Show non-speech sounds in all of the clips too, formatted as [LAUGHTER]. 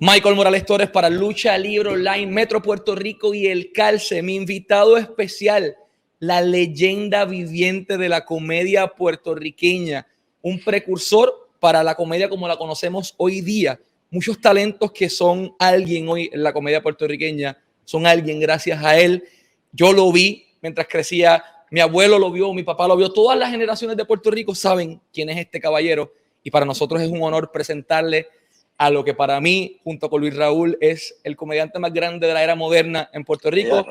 Michael Morales Torres para Lucha Libre Online, Metro Puerto Rico y El Calce. Mi invitado especial, la leyenda viviente de la comedia puertorriqueña, un precursor para la comedia como la conocemos hoy día. Muchos talentos que son alguien hoy en la comedia puertorriqueña, son alguien gracias a él. Yo lo vi mientras crecía, mi abuelo lo vio, mi papá lo vio, todas las generaciones de Puerto Rico saben quién es este caballero y para nosotros es un honor presentarle a lo que para mí, junto con Luis Raúl, es el comediante más grande de la era moderna en Puerto Rico.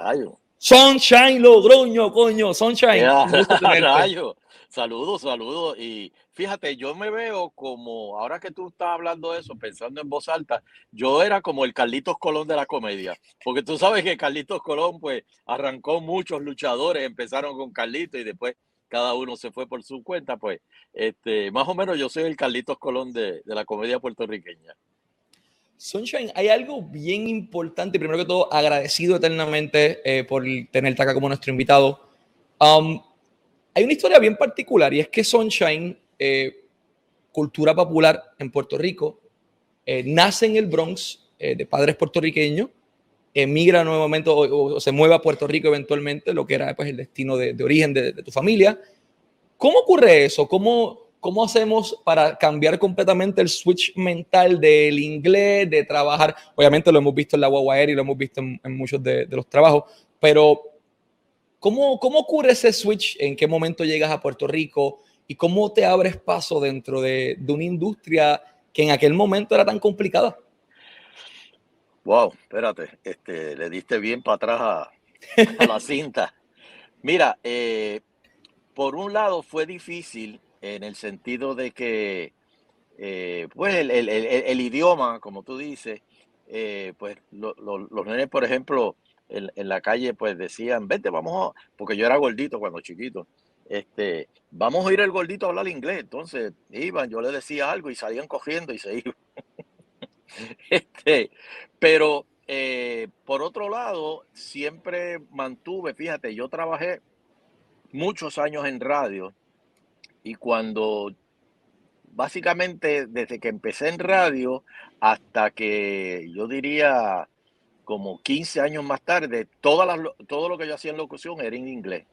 Sunshine Logroño, coño, Sunshine. [LAUGHS] Rayo. Saludos, saludos. Y fíjate, yo me veo como, ahora que tú estás hablando de eso, pensando en voz alta, yo era como el Carlitos Colón de la comedia. Porque tú sabes que Carlitos Colón, pues, arrancó muchos luchadores, empezaron con Carlitos y después cada uno se fue por su cuenta, pues este, más o menos yo soy el Carlitos Colón de, la comedia puertorriqueña. Sunshine, hay algo bien importante, primero que todo, agradecido eternamente eh, por tenerte acá como nuestro invitado. Um, hay una historia bien particular y es que Sunshine, eh, cultura popular en Puerto Rico, eh, nace en el Bronx de padres puertorriqueños, emigra nuevamente o, se mueve a Puerto Rico eventualmente, lo que era pues, el destino de, origen de, tu familia. ¿Cómo ocurre eso? ¿Cómo, ¿Cómo hacemos para cambiar completamente el switch mental del inglés, de trabajar? Obviamente lo hemos visto en la Guagua y lo hemos visto en, muchos de, los trabajos, pero ¿cómo, ¿cómo ocurre ese switch? ¿En qué momento llegas a Puerto Rico? ¿Y cómo te abres paso dentro de, de una industria que en aquel momento era tan complicada? Wow, espérate, este, le diste bien para atrás a, la [LAUGHS] cinta. Mira, eh, por un lado fue difícil en el sentido de que, eh, pues, el, idioma, como tú dices, eh, pues, los nenes, por ejemplo, en, la calle, pues, decían, vete, vamos a, porque yo era gordito cuando chiquito, este, vamos a ir el gordito a hablar inglés. Entonces, iban, yo le decía algo y salían cogiendo y se iban. [LAUGHS] Este, pero eh, por otro lado, siempre mantuve, fíjate, yo trabajé muchos años en radio y cuando básicamente desde que empecé en radio hasta que yo diría como 15 años más tarde, todas todo lo que yo hacía en locución era en inglés.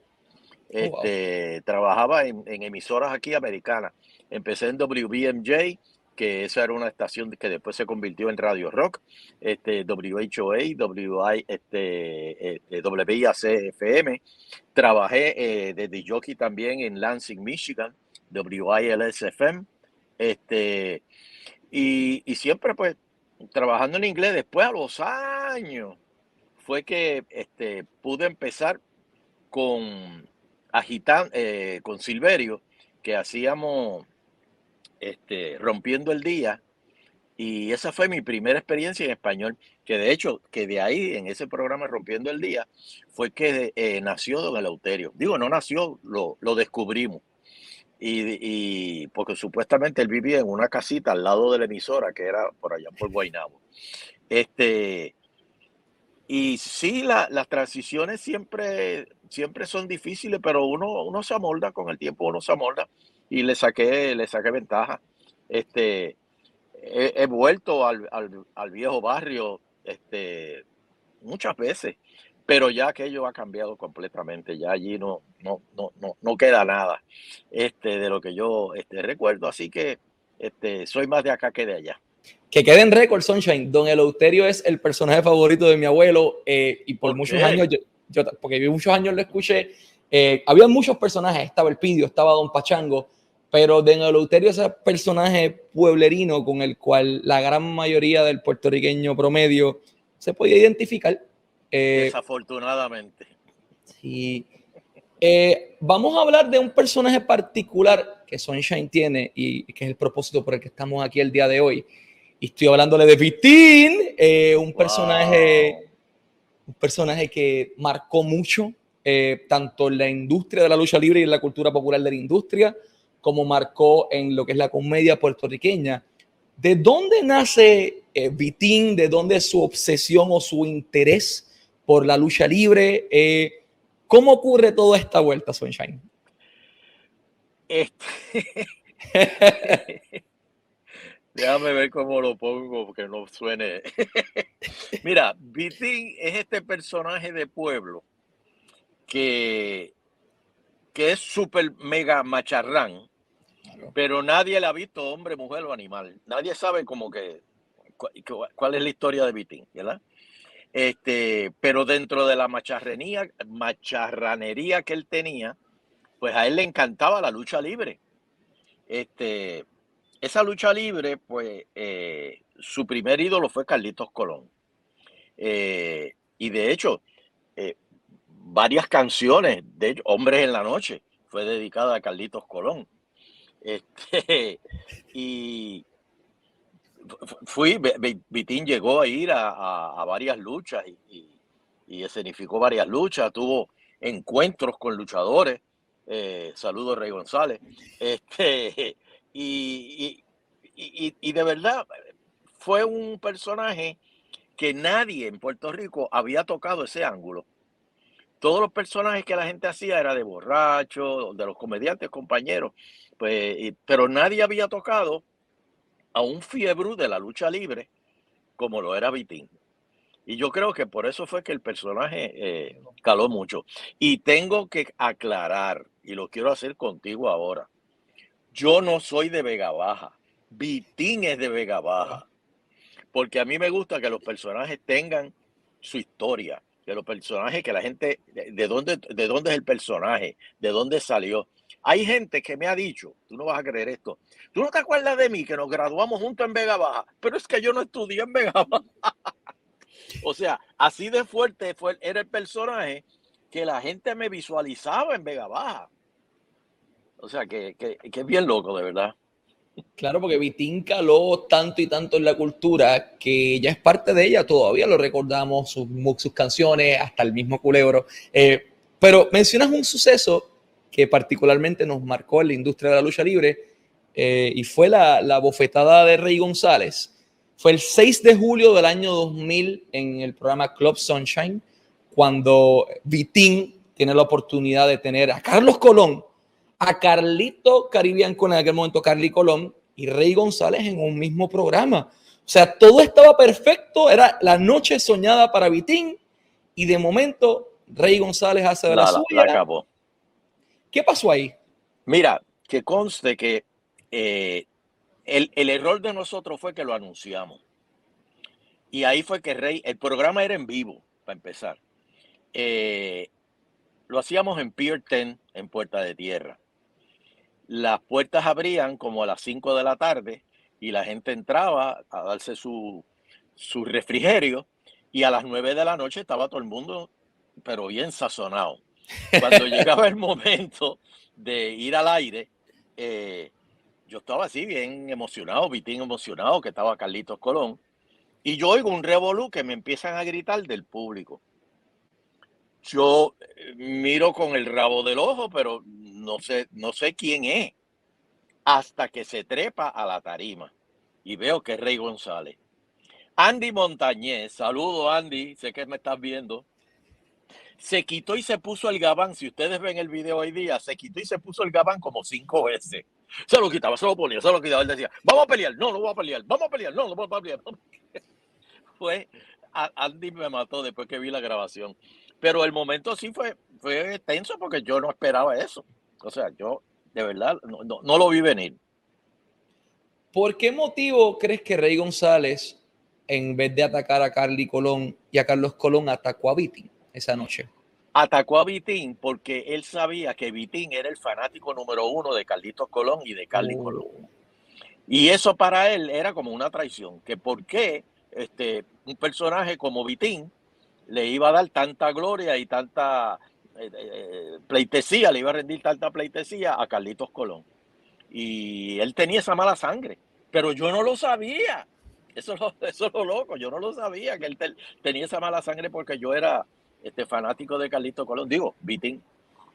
Oh, este, Trabajaba en, en, emisoras aquí americanas. Empecé en WBMJ, que esa era una estación que después se convirtió en Radio Rock, este, WHOA, WI, este, este, WIAC-FM. Trabajé eh, desde jockey también en Lansing, Michigan, WILS-FM. Este, y, y, siempre pues trabajando en inglés. Después a los años fue que este, pude empezar con agitan, eh, con Silverio, que hacíamos este, rompiendo el día. Y esa fue mi primera experiencia en español, que de hecho, que de ahí, en ese programa Rompiendo el Día, fue que eh, nació Don Eleuterio. Digo, no nació, lo, lo descubrimos. Y, porque supuestamente él vivía en una casita al lado de la emisora, que era por allá por Guaynabo. Este, y sí, las transiciones siempre, siempre son difíciles, pero uno, uno se amolda con el tiempo, uno se amolda y le saqué, le saqué ventaja. Este, he, vuelto al, viejo barrio este, muchas veces, pero ya aquello ha cambiado completamente, ya allí no, no, no, no, queda nada este, de lo que yo este, recuerdo, así que este, soy más de acá que de allá. Que quede en récord, Sunshine, Don Eleuterio es el personaje favorito de mi abuelo eh, y por muchos años, yo, yo, porque muchos años lo escuché eh, había muchos personajes, estaba el Pidio, estaba Don Pachango, pero de Eleuterio ese personaje pueblerino con el cual la gran mayoría del puertorriqueño promedio se podía identificar. Eh, Desafortunadamente. Sí. Eh, vamos a hablar de un personaje particular que Sunshine tiene y que es el propósito por el que estamos aquí el día de hoy. Y estoy hablándole de Vitín, un personaje, un personaje que marcó mucho eh, tanto en la industria de la lucha libre y en la cultura popular de la industria, como marcó en lo que es la comedia puertorriqueña. ¿De dónde nace eh, Vitín? ¿De dónde su obsesión o su interés por la lucha libre? Eh, ¿Cómo ocurre toda esta vuelta, Sunshine? Este... [LAUGHS] Déjame ver cómo lo pongo, porque no suene. [LAUGHS] Mira, Vitín es este personaje de pueblo que, que es súper mega macharrán, pero nadie le ha visto hombre, mujer o animal. Nadie sabe como que cuál es la historia de Vitín, ¿verdad? Este, pero dentro de la macharranía, macharranería que él tenía, pues a él le encantaba la lucha libre. Este, esa lucha libre, pues eh, su primer ídolo fue Carlitos Colón. Eh, y de hecho, eh, varias canciones de Hombres en la Noche fue dedicada a Carlitos Colón. Este, [LAUGHS] y fui, Vitín llegó a ir a, varias luchas y, escenificó varias luchas, tuvo encuentros con luchadores. saludos Rey González. Este, [LAUGHS] y, y, de verdad fue un personaje que nadie en Puerto Rico había tocado ese ángulo. Todos los personajes que la gente hacía era de borracho, de los comediantes compañeros, pues, pero nadie había tocado a un fiebre de la lucha libre como lo era Vitín. Y yo creo que por eso fue que el personaje eh, caló mucho. Y tengo que aclarar, y lo quiero hacer contigo ahora, yo no soy de Vega Baja. Vitín es de Vega Baja. Porque a mí me gusta que los personajes tengan su historia, que los personajes, que la gente, de, dónde, de dónde es el personaje, de dónde salió. Hay gente que me ha dicho, tú no vas a creer esto, tú no te acuerdas de mí que nos graduamos juntos en Vega Baja, pero es que yo no estudié en Vega Baja. [LAUGHS] o sea, así de fuerte fue, era el personaje que la gente me visualizaba en Vega Baja. O sea, que, que, es bien loco, de verdad. Claro, porque Vitín caló tanto y tanto en la cultura que ya es parte de ella, todavía lo recordamos, sus, canciones, hasta el mismo culebro. Eh, pero mencionas un suceso que particularmente nos marcó en la industria de la lucha libre eh, y fue la, la, bofetada de Rey González. Fue el 6 de julio del año 2000 en el programa Club Sunshine, cuando Vitín tiene la oportunidad de tener a Carlos Colón a Carlito Caribbean con en aquel momento Carly Colón y Rey González en un mismo programa. O sea, todo estaba perfecto, era la noche soñada para Vitín y de momento Rey González hace de la, suya. ¿Qué pasó ahí? Mira, que conste que eh, el, error de nosotros fue que lo anunciamos. Y ahí fue que Rey, el programa era en vivo, para empezar. Eh, lo hacíamos en Pier 10, en Puerta de Tierra las puertas abrían como a las 5 de la tarde y la gente entraba a darse su, su refrigerio y a las 9 de la noche estaba todo el mundo, pero bien sazonado. Cuando [LAUGHS] llegaba el momento de ir al aire, eh, yo estaba así bien emocionado, Vitín emocionado, que estaba Carlitos Colón, y yo oigo un revolú que me empiezan a gritar del público. Yo eh, miro con el rabo del ojo, pero no sé, no sé quién es, hasta que se trepa a la tarima y veo que es Rey González. Andy Montañez, saludo Andy, sé que me estás viendo. Se quitó y se puso el gabán. Si ustedes ven el video hoy día, se quitó y se puso el gabán como cinco veces. Se lo quitaba, se lo ponía, se lo quitaba. Él decía, vamos a pelear, no, no voy a pelear, vamos a pelear, no, no voy a pelear. [LAUGHS] Fue, Andy me mató después que vi la grabación. Pero el momento sí fue, fue tenso porque yo no esperaba eso. O sea, yo de verdad no, lo vi venir. ¿Por qué motivo crees que Rey González, en vez de atacar a Carly Colón y a Carlos Colón, atacó a Vitín esa noche? Atacó a Vitín porque él sabía que Vitín era el fanático número uno de Carlitos Colón y de Carly oh. Colón. Y eso para él era como una traición. Que por qué este, un personaje como Vitín le iba a dar tanta gloria y tanta eh, eh, pleitesía, le iba a rendir tanta pleitesía a Carlitos Colón. Y él tenía esa mala sangre, pero yo no lo sabía. Eso, [LAUGHS] eso es lo loco, yo no lo sabía que él tenía esa mala sangre porque yo era este fanático de Carlitos Colón, digo, Vitín.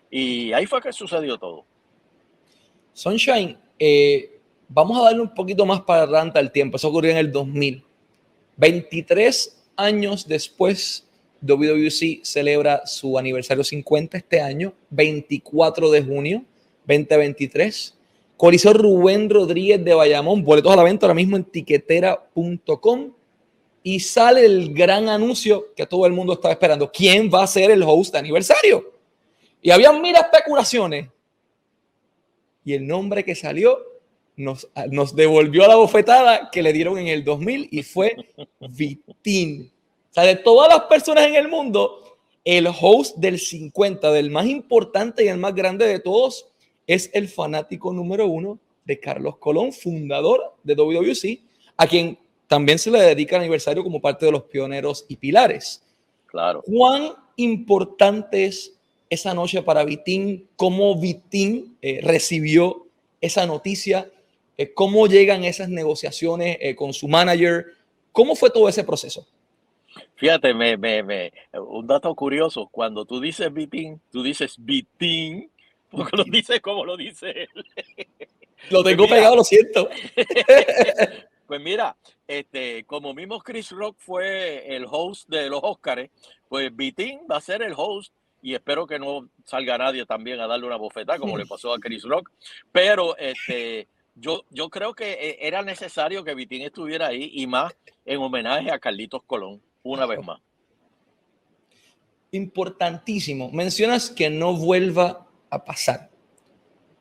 Y ahí fue que sucedió todo. Sunshine, eh, vamos a darle un poquito más para adelante al tiempo. Eso ocurrió en el 2000. 23 años después WWC celebra su aniversario 50 este año, 24 de junio 2023. Coliseo Rubén Rodríguez de Bayamón. Boletos a la venta ahora mismo en tiquetera.com. Y sale el gran anuncio que todo el mundo estaba esperando. ¿Quién va a ser el host de aniversario? Y había mil especulaciones. Y el nombre que salió nos, nos devolvió la bofetada que le dieron en el 2000 y fue Vitín. O sea, de todas las personas en el mundo, el host del 50, del más importante y el más grande de todos, es el fanático número uno de Carlos Colón, fundador de WWC, a quien también se le dedica el aniversario como parte de los pioneros y pilares. Claro. ¿Cuán importante es esa noche para Vitín? ¿Cómo Vitín eh, recibió esa noticia? Eh, ¿Cómo llegan esas negociaciones eh, con su manager? ¿Cómo fue todo ese proceso? Fíjate, me, me, me, un dato curioso, cuando tú dices Vitín, tú dices Vitín, porque lo dices como lo dice él. Lo [LAUGHS] tengo pues pegado, lo siento. [LAUGHS] Pues mira, este, como mismo Chris Rock fue el host de los Oscars, pues Vitín va a ser el host y espero que no salga nadie también a darle una bofetada como le pasó a Chris Rock. Pero este, yo, yo creo que eh, era necesario que Vitín estuviera ahí y más en homenaje a Carlitos Colón, una vez más. Importantísimo. Mencionas que no vuelva a pasar.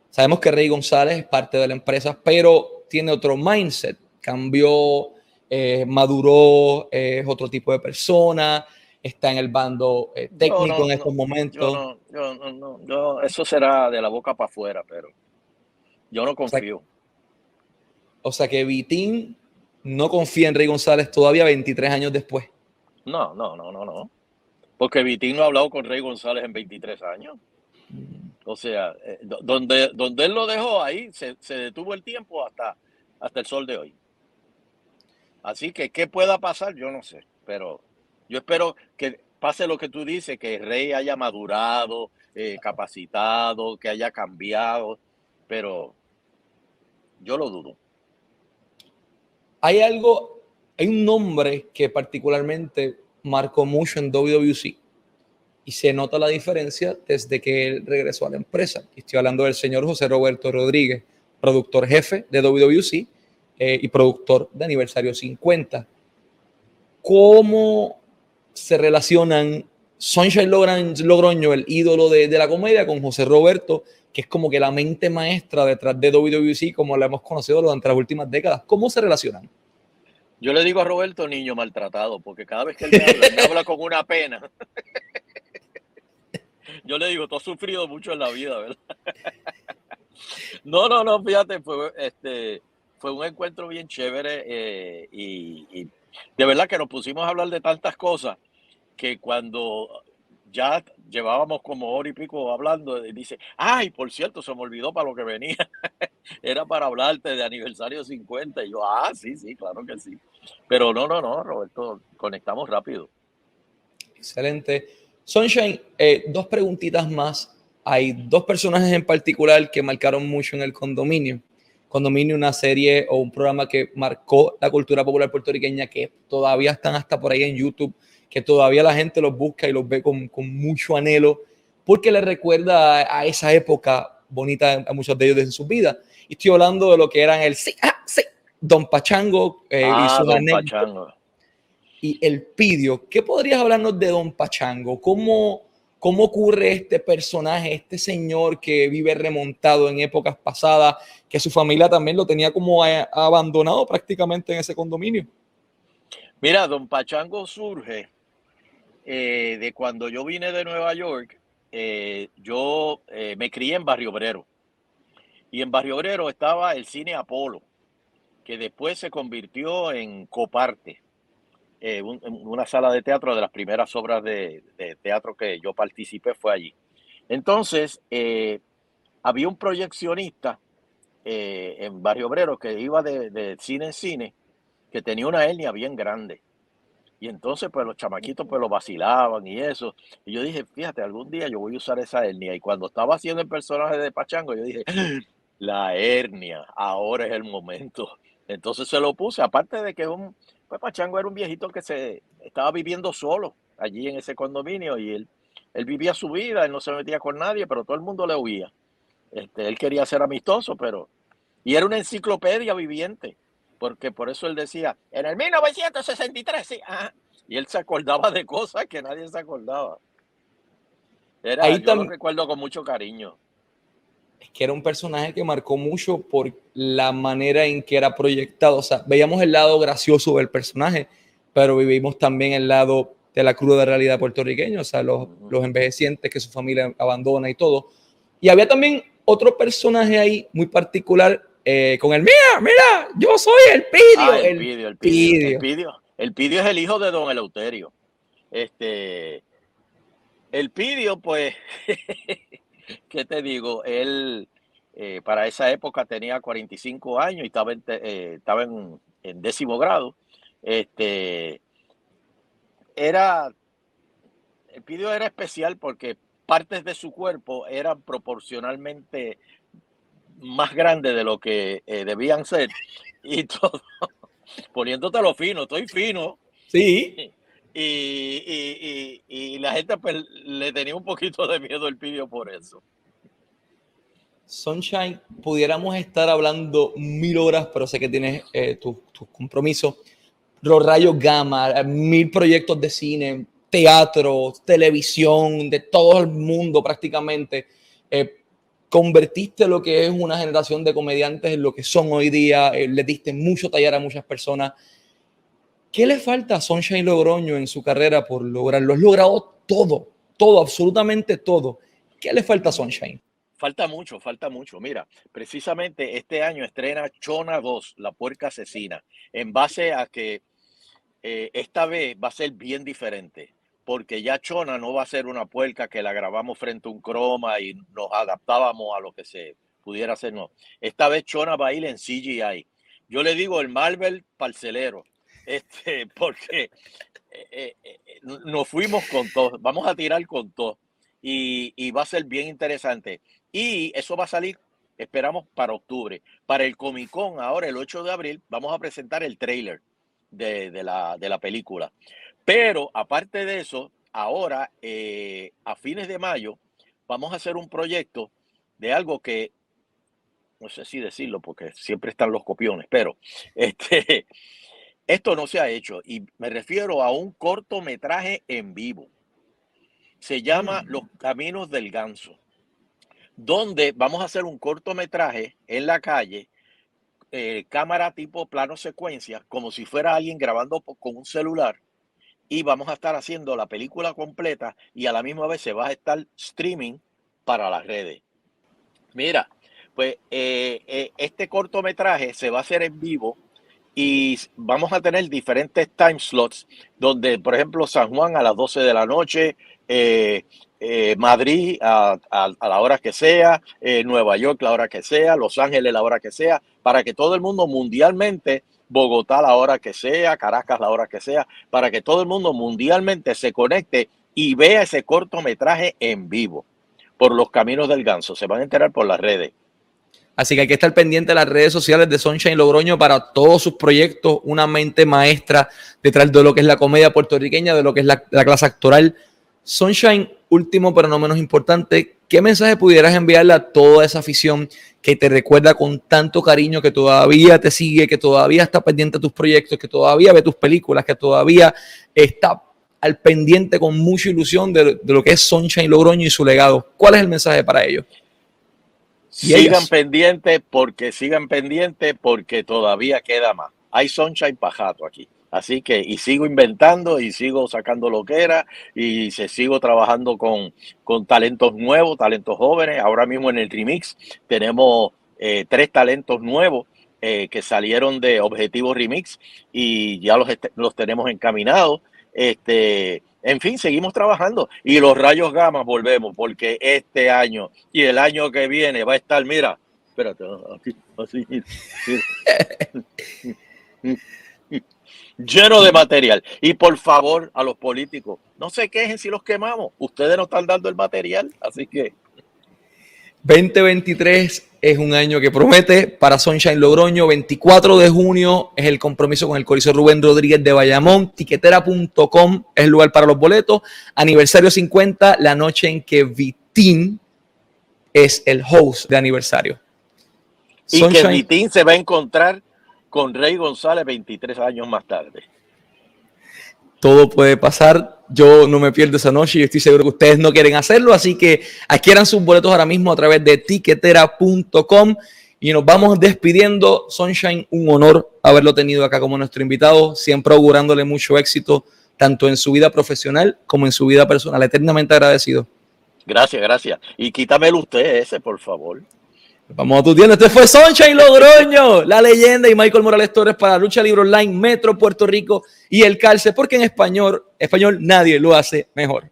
Sabemos que Rey González es parte de la empresa, pero tiene otro mindset. Cambió, eh, maduró, es otro tipo de persona, está en el bando eh, técnico en estos momentos. Yo no, yo, eso será de la boca para afuera, pero yo no confío. O sea que Vitín no confía en Rey González todavía 23 años después. No, no, no, no, no. Porque Vitín no ha hablado con Rey González en 23 años. O sea, eh, donde, donde él lo dejó ahí, se, detuvo el tiempo hasta, hasta el sol de hoy. Así que, ¿qué pueda pasar? Yo no sé. Pero yo espero que pase lo que tú dices, que el Rey haya madurado, eh, capacitado, que haya cambiado. Pero yo lo dudo. Hay algo, hay un nombre que particularmente marcó mucho en WWC y se nota la diferencia desde que él regresó a la empresa. Estoy hablando del señor José Roberto Rodríguez, productor jefe de WWC eh, y productor de Aniversario 50. ¿Cómo se relacionan Sunshine Logroño, el ídolo de, de, la comedia, con José Roberto, que es como que la mente maestra detrás de WWC, como la hemos conocido durante las últimas décadas? ¿Cómo se relacionan? Yo le digo a Roberto niño maltratado, porque cada vez que él me habla, me habla con una pena. Yo le digo, tú has sufrido mucho en la vida, ¿verdad? No, no, no, fíjate, fue, este, fue un encuentro bien chévere eh, y, de verdad que nos pusimos a hablar de tantas cosas que cuando ya llevábamos como hora y pico hablando, dice, ay, por cierto, se me olvidó para lo que venía. [LAUGHS] Era para hablarte de aniversario 50. Y yo, ah, sí, sí, claro que sí. Pero no, no, no, Roberto, conectamos rápido. Excelente. Sunshine, eh, dos preguntitas más. Hay dos personajes en particular que marcaron mucho en el condominio. Condominio, una serie o un programa que marcó la cultura popular puertorriqueña, que todavía están hasta por ahí en YouTube, que todavía la gente los busca y los ve con, con mucho anhelo, porque le recuerda a, esa época bonita a muchos de ellos en su vida. Y estoy hablando de lo que eran el sí, ah, sí, Don Pachango eh, y ah, Don Pachango. Y el Pidio. ¿Qué podrías hablarnos de Don Pachango? ¿Cómo, ¿Cómo ocurre este personaje, este señor que vive remontado en épocas pasadas, que su familia también lo tenía como abandonado prácticamente en ese condominio? Mira, Don Pachango surge eh, de cuando yo vine de Nueva York. Eh, yo me crié en Barrio Obrero y en Barrio Obrero estaba el cine Apolo, que después se convirtió en Coparte, eh, una sala de teatro de las primeras obras de, teatro que yo participé fue allí. Entonces, eh, había un proyeccionista eh, en Barrio Obrero que iba de, cine en cine, que tenía una hernia bien grande. Y entonces, pues los chamaquitos pues lo vacilaban y eso. Y yo dije, fíjate, algún día yo voy a usar esa hernia. Y cuando estaba haciendo el personaje de Pachango, yo dije, la hernia, ahora es el momento. Entonces se lo puse, aparte de que un, pues Pachango era un viejito que se estaba viviendo solo allí en ese condominio y él, él vivía su vida, él no se metía con nadie, pero todo el mundo le huía. Este, él quería ser amistoso, pero Y era una enciclopedia viviente, porque por eso él decía, en el 1963, sí, y él se acordaba de cosas que nadie se acordaba. Era, Ahí yo lo recuerdo con mucho cariño. Es que era un personaje que marcó mucho por la manera en que era proyectado. O sea, veíamos el lado gracioso del personaje, pero vivimos también el lado de la cruda realidad puertorriqueña, o sea, los, los envejecientes que su familia abandona y todo. Y había también otro personaje ahí muy particular eh, con el, mira, mira, yo soy el Pidio. Ah, el, pidio, el, pidio, el Pidio. El Pidio es el hijo de don Eleuterio. Este, el Pidio, pues, [LAUGHS] ¿qué te digo? Él eh, para esa época tenía 45 años y estaba en, eh, estaba en, en, décimo grado. Este, era, el Pidio era especial porque partes de su cuerpo eran proporcionalmente más grandes de lo que eh, debían ser [LAUGHS] y todo, [LAUGHS] poniéndote lo fino, estoy fino. Sí. [LAUGHS] Y, y, la gente pues, le tenía un poquito de miedo el pidio por eso. Sunshine, pudiéramos estar hablando mil horas, pero sé que tienes eh, tus tu compromisos. Los rayos gamma, mil proyectos de cine, teatro, televisión, de todo el mundo prácticamente. Eh, convertiste lo que es una generación de comediantes en lo que son hoy día, eh, le diste mucho taller a muchas personas. ¿Qué le falta a Sunshine Logroño en su carrera por lograrlo? Has logrado todo, todo, absolutamente todo. ¿Qué le falta a Sunshine? Falta mucho, falta mucho. Mira, precisamente este año estrena Chona 2, La Puerca Asesina, en base a que eh, esta vez va a ser bien diferente, porque ya Chona no va a ser una puerca que la grabamos frente a un croma y nos adaptábamos a lo que se pudiera hacer. No, esta vez Chona va a ir en CGI. Yo le digo el Marvel parcelero [LAUGHS] este, porque eh, eh, nos fuimos con todo, vamos a tirar con todo y, va a ser bien interesante. Y eso va a salir, esperamos, para octubre. Para el Comic Con, ahora el 8 de abril, vamos a presentar el trailer de, la, de la película. Pero aparte de eso, ahora, a fines de mayo, vamos a hacer un proyecto de algo que no sé si decirlo porque siempre están los copiones, pero [LAUGHS] este esto no se ha hecho y me refiero a un cortometraje en vivo. Se llama Los mm. Caminos del Ganso, donde vamos a hacer un cortometraje en la calle, eh, cámara tipo plano secuencia, como si fuera alguien grabando con un celular. Y vamos a estar haciendo la película completa y a la misma vez se va a estar streaming para las redes. Mira, pues eh, eh, este cortometraje se va a hacer en vivo y vamos a tener diferentes time slots donde, por ejemplo, San Juan a las 12 de la noche, eh, eh, Madrid a, la hora que sea, eh, Nueva York la hora que sea, Los Ángeles la hora que sea, para que todo el mundo mundialmente, Bogotá la hora que sea, Caracas la hora que sea, para que todo el mundo mundialmente se conecte y vea ese cortometraje en vivo por los caminos del ganso. Se van a enterar por las redes. Así que hay que estar pendiente de las redes sociales de Sunshine Logroño para todos sus proyectos, una mente maestra detrás de lo que es la comedia puertorriqueña, de lo que es la, clase actoral. Sunshine, último pero no menos importante, ¿qué mensaje pudieras enviarle a toda esa afición que te recuerda con tanto cariño, que todavía te sigue, que todavía está pendiente de tus proyectos, que todavía ve tus películas, que todavía está al pendiente con mucha ilusión de, lo que es Sunshine Logroño y su legado? ¿Cuál es el mensaje para ellos? Sigan pendientes porque sigan pendientes porque todavía queda más. Hay sunshine pajato aquí. Así que, y sigo inventando y sigo sacando lo que era y se sigo trabajando con, con talentos nuevos, talentos jóvenes. Ahora mismo en el Remix tenemos eh, tres talentos nuevos eh, que salieron de Objetivo Remix y ya los, los tenemos encaminados. Este, en fin, seguimos trabajando y los rayos gamas volvemos porque este año y el año que viene va a estar, mira, espérate, así, así, [LAUGHS] lleno de material. Y por favor, a los políticos, no se quejen si los quemamos. Ustedes nos están dando el material, así que 2023 es un año que promete para Sunshine Logroño. 24 de junio es el compromiso con el Coliseo Rubén Rodríguez de Bayamón. Tiquetera.com es el lugar para los boletos. Aniversario 50, la noche en que Vitín es el host de aniversario. Y que Vitín se va a encontrar con Rey González 23 años más tarde. Todo puede pasar. Yo no me pierdo esa noche y estoy seguro que ustedes no quieren hacerlo. Así que adquieran sus boletos ahora mismo a través de tiquetera.com. Y nos vamos despidiendo. Sunshine, un honor haberlo tenido acá como nuestro invitado, siempre augurándole mucho éxito, tanto en su vida profesional como en su vida personal. Eternamente agradecido. Gracias, gracias. Y quítamelo usted ese, por favor. Vamos a tu. Este fue Sunshine Logroño, la leyenda y Michael Morales Torres para Lucha Libre Online, Metro Puerto Rico y el Calce, porque en español, español nadie lo hace mejor.